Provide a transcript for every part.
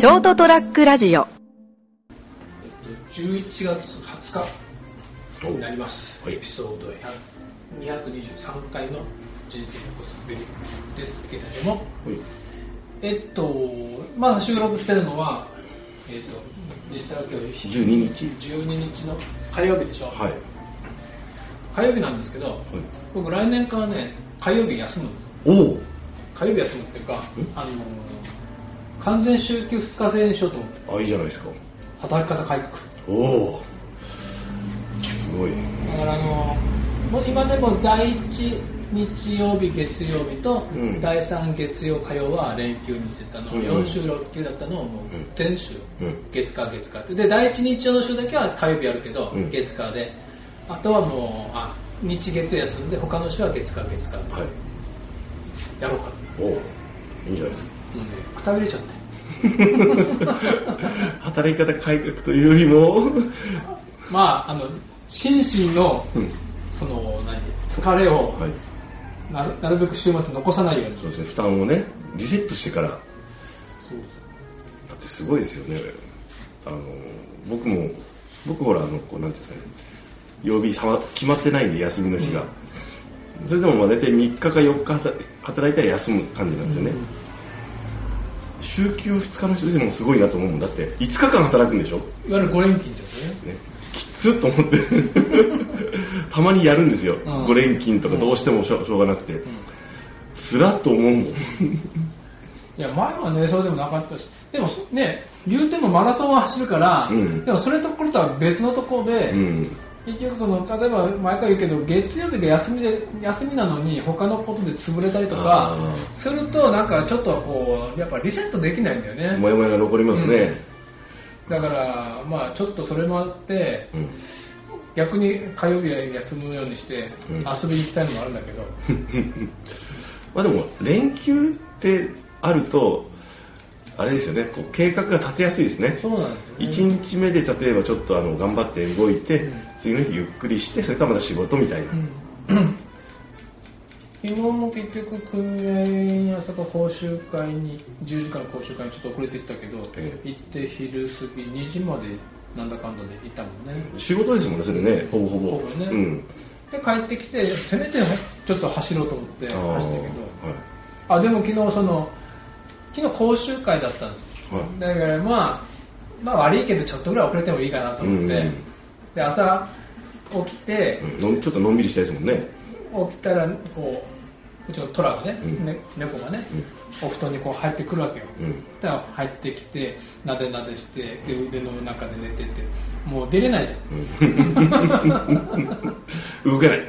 ショートトラックラジオ。11月20日になります、はい。エピソード223回の人生のコスベリですけれども、えっと、まだ収録してるのは、えっと、実際は今日12日。12日。の火曜日でしょ、はい。火曜日なんですけど、僕来年からね、火曜日休むんです。おお。火曜日休むっていうか、あの完全週休2日制にしようと思って、あ、いいじゃないですか。働き方改革。おお。すごい。だからあのもう今でも第1日曜日月曜日とうん第3月曜火曜は連休にしてたの、うん4週6休だったのをもううん全週、うん月火月火ってで第1日曜の週だけは火曜日やるけど、うん月火であとはもうあ日月曜休んで他の週は月火月火ではい。やろうかおお。いいんじゃないですか。もうねくたびれちゃって。働き方改革というよりも、まああの心身のうん。その何？疲れをはい。なるなるべく週末残さないように。そうですね、負担をね、リセットしてから、だそう。ってすごいですよね。あの、僕も、僕ほら、あの、こう、なんていうんですかね、曜日さま決まってないんで、休みの日が。それでもまあ大体3日か4日働働いたら休む感じなんですよね。週休2日の人でもすごいなと思うもんだって。5日間働くんでしょ、ね、いわゆる5連勤ってことね。きつっと思って。たまにやるんですよ、うん。5連勤とかどうしてもしょしょうがなくて、つらっと思うもん。いや前はねそうでもなかったし。でもね言うてもマラソンは走るから、うん。でもそれところとは別のところで、うん結局その例えば毎回言うけど月曜日が休みで休みなのに他のことで潰れたりとかするとなんかちょっとこうやっぱリセットできないんだよね。もやもやが残りますね、だからまあちょっとそれもあってうん。逆に火曜日は休むようにしてうん。遊びに行きたいのもあるんだけど、まあでも連休ってあるとあれですよね。こう計画が立てやすいですね。そうなんですよね。1日目で例えばちょっっとあの頑張って動いて、うん。次の日ゆっくりしてそれからまた仕事みたいな、うん。昨日も結局組合に朝から講習会に10時間の講習会にちょっと遅れて行ったけど、ええ。行って昼過ぎ2時までなんだかんだで行ったもんね。仕事ですもんねそれね。ほぼほぼ。ほぼね。うん。で帰ってきてせめてちょっと走ろうと思って走ったけど。はい。あでも昨日その昨日講習会だったんです。よ、はい。だからまあまあ悪いけどちょっとぐらい遅れてもいいかなと思って、うんで朝起きて、うん。のちょっとのんびりしたいですもんね。起きたらこううちのトラがね,、うん。ね猫がね、お布団にこう入ってくるわけよ、うん。だから入ってきてなでなでしてで腕の中で寝ててもう出れないじゃん。動けない。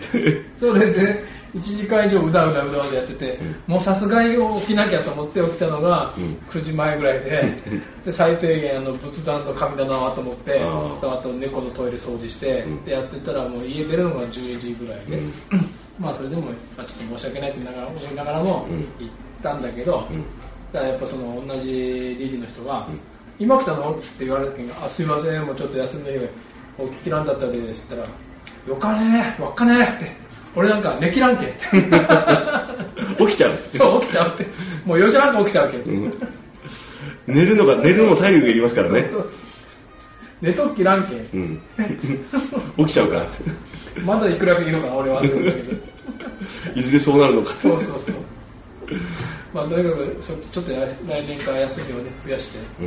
それで1時間以上うだうだうだうだやってて、もうさすがに起きなきゃと思って起きたのがうん。9時前ぐらいで,、で最低限あの仏壇と神棚はと思ってあと猫のトイレ掃除して、うん。でやってたらもう家出るのが12時ぐらいで、うん。まあそれでも、まあ、ちょっと申し訳ないってながら思いながらもうん。行ったんだけど、うん。だからやっぱその同じ理事の人が、うん。今来たの？って言われた時に、あ、すいません、もうちょっと休みの日がお聞きなんだったんですって言ったら、よかねー、わっかねーって、俺なんか寝きらんけって。起きちゃうそう、起きちゃうって。もう4時半か起きちゃうけど。うん寝るのが寝るのも体力がいりますからねそう寝とっきらんけ。うん起きちゃうからまだいくらでいいのかな、俺は。いずれそうなるのかそうそうそう。まあ、とにかくちょっとや来年から休みをね、増やして。う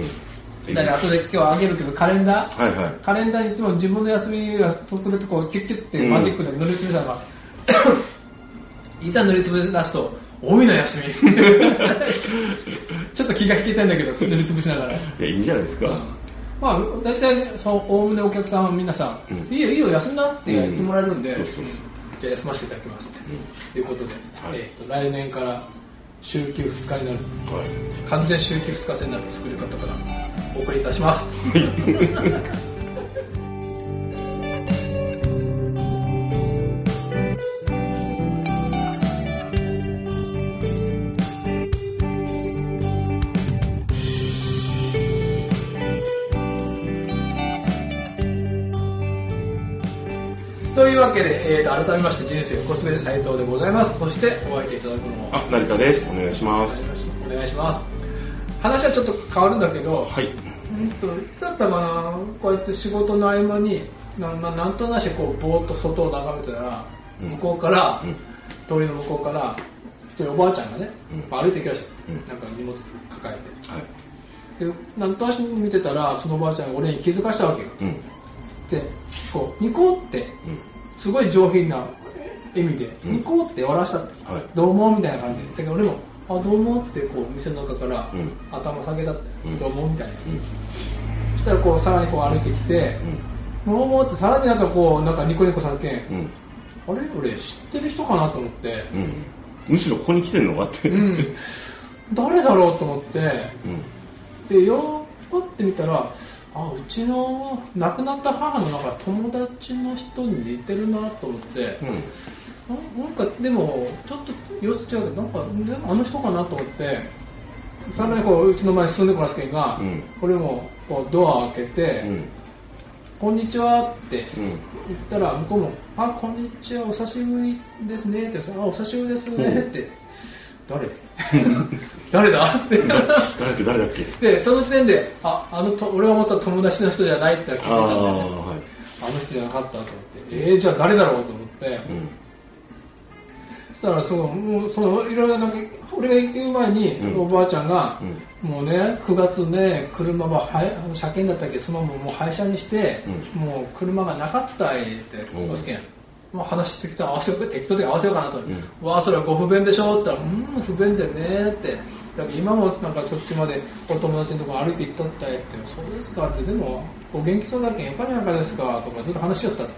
んだから後で今日あげるけど、カレンダー、はいはいカレンダーにいつも自分の休みが来るとこうキュッキュッてマジックで塗りつぶしたのが、いざ塗りつぶ出すと多いの休み。ちょっと気が引けてんだけど塗りつぶしながら、いやいいんじゃないですか、まあ大体そうおおむねお客さんは皆さん、うん。いいよいいよ休んなって言ってもらえるんで、じゃあ休ませていただきますということで、はい。えーと来年から週休2日になる。はい。完全週休2日制になる作り方からお送りいたしますというわけで、えー、と改めまして人生コスメで斉藤でございますそしてお相手いただくのもあ成田ですお願いしますお願いします。話はちょっと変わるんだけど、はい。うんといつだったかな、こうやって仕事の合間に、なななんとなしこうぼーっと外を眺めてたら、うん向こうから、うん通りの向こうから、一人おばあちゃんがね、うん歩いてきました、うんなんか荷物抱えはい。て。でなんとなしに見てたら、そのおばあちゃんが俺に気づかしたわけよ。うん。で、こう、ニコって、うん。すごい上品な笑みで、うんニコって笑わしたって、はいどうもみたいな感じで、だけど俺も、あ、どうもってこう店の中からうん頭下げたって、うんどうもみたいな。うん。そしたらこうさらにこう歩いてきて、どうもってさらになんかこう、なんかニコニコさせけん、うん。あれ？俺知ってる人かなと思って、うん。むしろここに来てんのかって。うん、誰だろうと思って、うん。で、よーって見たら、あ、うちの亡くなった母のなんか友達の人に似てるなと思って、うん。ななんかでもちょっと様子違うけどなんかあの人かなと思ってさらにこううちの前に進んでこらすけんが、うんこれもこうドアを開けて、うん。こんにちはってうん。言ったら向こうもあこんにちはお久しぶりですねってあお久しぶりですねって、誰？誰だ？って誰だ誰だっけ？でその時点でああのと俺が思った友達の人じゃないって聞いてたんああ、で、ね、はい。あの人じゃなかったと思って。えー、じゃあ誰だろうと思って、うん。だからその、もうそのいろいろなんか、俺が言う前に、うん。おばあちゃんが、うもうね、9月ね、車ははや車検だったっけ、そのままもう廃車にして、うもう車がなかったいって、うん。おすけん。もう話してきたら合わせよう適当で合わせようかなと、うん。わあ、それはご不便でしょって言ったら、うん、不便でねって。だから今もなんかそっちまでお友達のとこ歩いて行っとったいって、そうですかって、でも、お元気そうだけん、よかにゃかですかとかずっと話しよった。うん。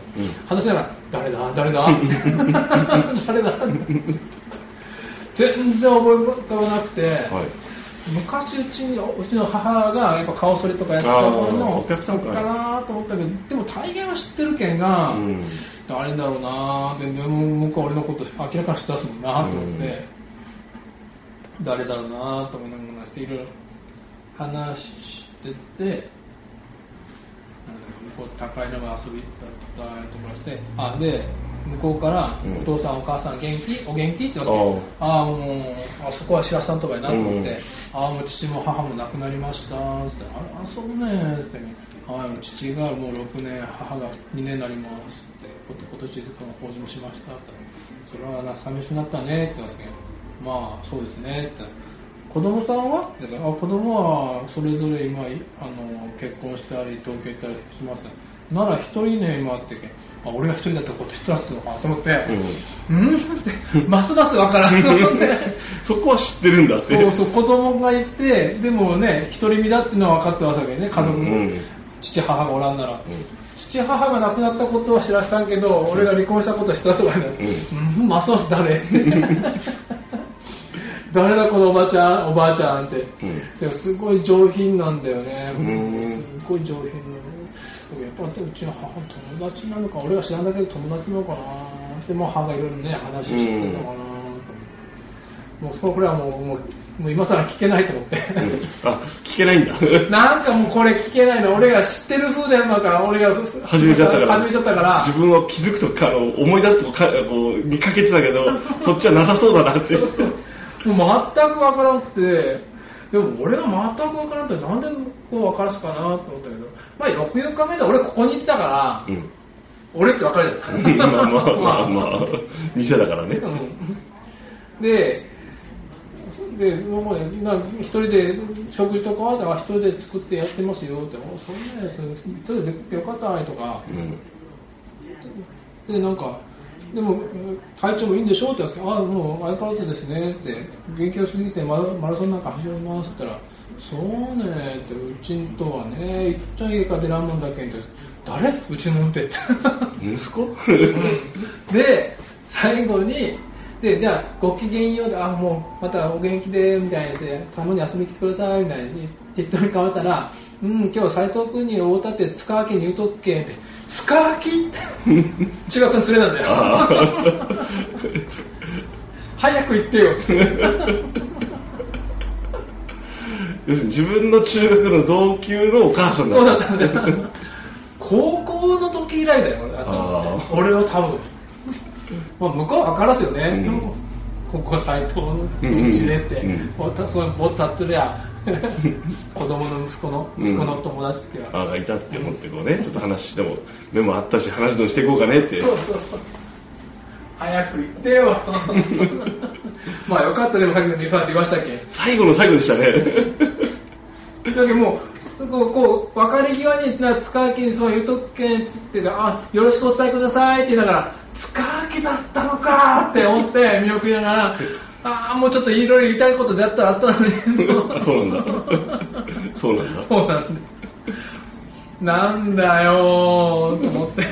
話しながら、誰だ？誰だ？誰だ？全然覚え浮かばなくて、はい。昔うちにうちの母がやっぱ顔そりとかやってたのお客さんか。かなと思ったけどでも大概は知ってるけんが、うん誰だろうな。ででも向こうは俺のこと明らかに知ってますもんなと思って、誰だろうなと思いながらしていろいろ話してて向こう高いのが遊び行ったりとかして。あで向こうから、うん。お父さんお母さん元気？お元気？って言われてああ。もうあそこは白洲さんとかやなと思って、うんああもう父も母も亡くなりましたつってああそうねつって。はい父がもう6年母が2年になりますって。今年法事もしましたって。それはな寂しくなったねって言うんですけどまあそうですねって。子供さんは？だからあ子供はそれぞれ今あの結婚したり東京行ったりしますなら一人ね今ってけんあ俺が一人だったらこっち知ってますのかと思ってうん。ってますますわからん。と思ってそこは知ってるんだって。そうそう子供がいてでもね独り身だっていうのは分かってますわけね家族も、うん。父母がおらんなら、父母が亡くなったことは知らせたんけど、俺が離婚したことは知った人がいない、うん、ますます誰？誰だこのおばちゃんおばあちゃんって、うん。すごい上品なんだよね、うん。すごい上品なのやっぱりうちの母友達なのか俺が知らんだけど友達なのかな。でもう母がいろいろね話してるのかな。と思ってもうそうこれはもうもうもう今更聞けないと思って、う んあ、聞けないんだ。なんかもうこれ聞けないの。俺が知ってる風でやるから俺が始めちゃったから。始めちゃったから。自分を気づくとか、あの思い出すとか、こう見かけてたけど、そっちはなさそうだなって。そうそう。もう全く分からなくてでも俺が全く分からなくてなんでこう分からすかなと思ったけど。まあよくよく考えたら俺ここに来たから、うん。俺って分かるじゃんまあまあ。まあまあ、店だからね。うん。で、で、もうね、な一人で食事とかは、あ一人で作ってやってますよって、おそんなやつ、一人でよかったねとか、うん。で、なんか、でも、体調もいいんでしょって言ったら、あもう相変わらずですねって、元気を過ぎてマラマラソンなんか走りますって言ったら、そうねって、うちんとはね、いっちゃん家から出らんもんだけんって、誰？うちの運転。って。息子で、最後に、で、じゃあ、ごきげんようで、あ、もう、またお元気で、みたいなで、たまに遊びに来てください、みたいに、適当に変わったら、うん、今日斎藤君に会うたって、塚脇に言うとっけ、って、塚脇って、中学の連れなんだよ。あ 早く行ってよ。要するに自分の中学の同級のお母さんだ。そうだったんだよ。高校の時以来だよ、俺俺は多分。まあ、向こうは分からすよね。うん。ここ斎藤のうんうんうちでって。うん、ぼったぼったってりゃ、子供の息子のうん。息子の友達ってあがいたって思ってこうねちょっと話しても目もあったし話でもしていこうかねって。そうそうそう早く行ってよ。まあよかった。でもさっきのリファって言いましたっけ？最後の最後でしたね。だけどもう、こう、こう別れ際に、な塚脇にその言うとくけんって言ってあ、よろしくお伝えくださいって言いながら、塚脇だったのかって思って見送りながら、ああ、もうちょっといろいろ言いたいことであったらあったのに。そうなんだそうなんだそうなんだ。なんだよーと思って。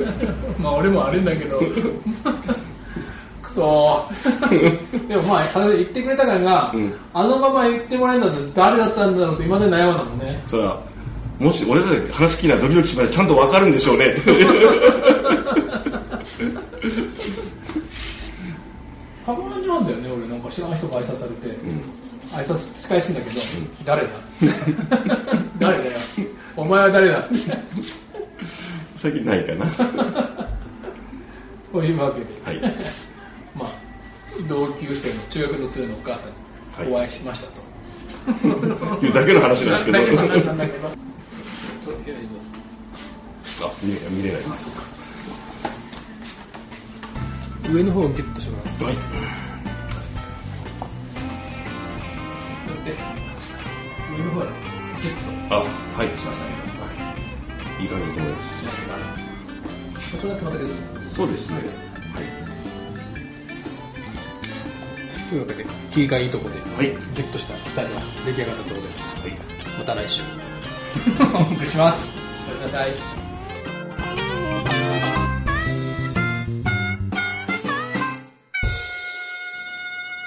まあ俺も悪いんだけど。くそー。でもまあ、言ってくれたからが、うんあのまま言ってもらえるんだと誰だったんだろうと今まで悩んだもんね。それはもし俺らで話聞きならドキドキしまでちゃんと分かるんでしょうねたまになんだよね、俺。なんか知らない人が挨拶されて、うん。挨拶仕返すんだけど、誰だ？誰だよ？お前は誰だ？最近ないかな。というわけで、はい。まあ、同級生の中学の通のお母さんにお会いしましたと。いうだけの話なんですけど。だけの話なんだけど。あ見れ見れない。あそうか上の方をギュッとしてもらう。はいで、上の方はギュッあはいとしましたね。いい感じだと思いますちょっとだけ。そうですねというわけで、気がいいところで、はいギュッとしたスタイルが出来上がったところで、はいまた来週。お送りします。おやすみなさい。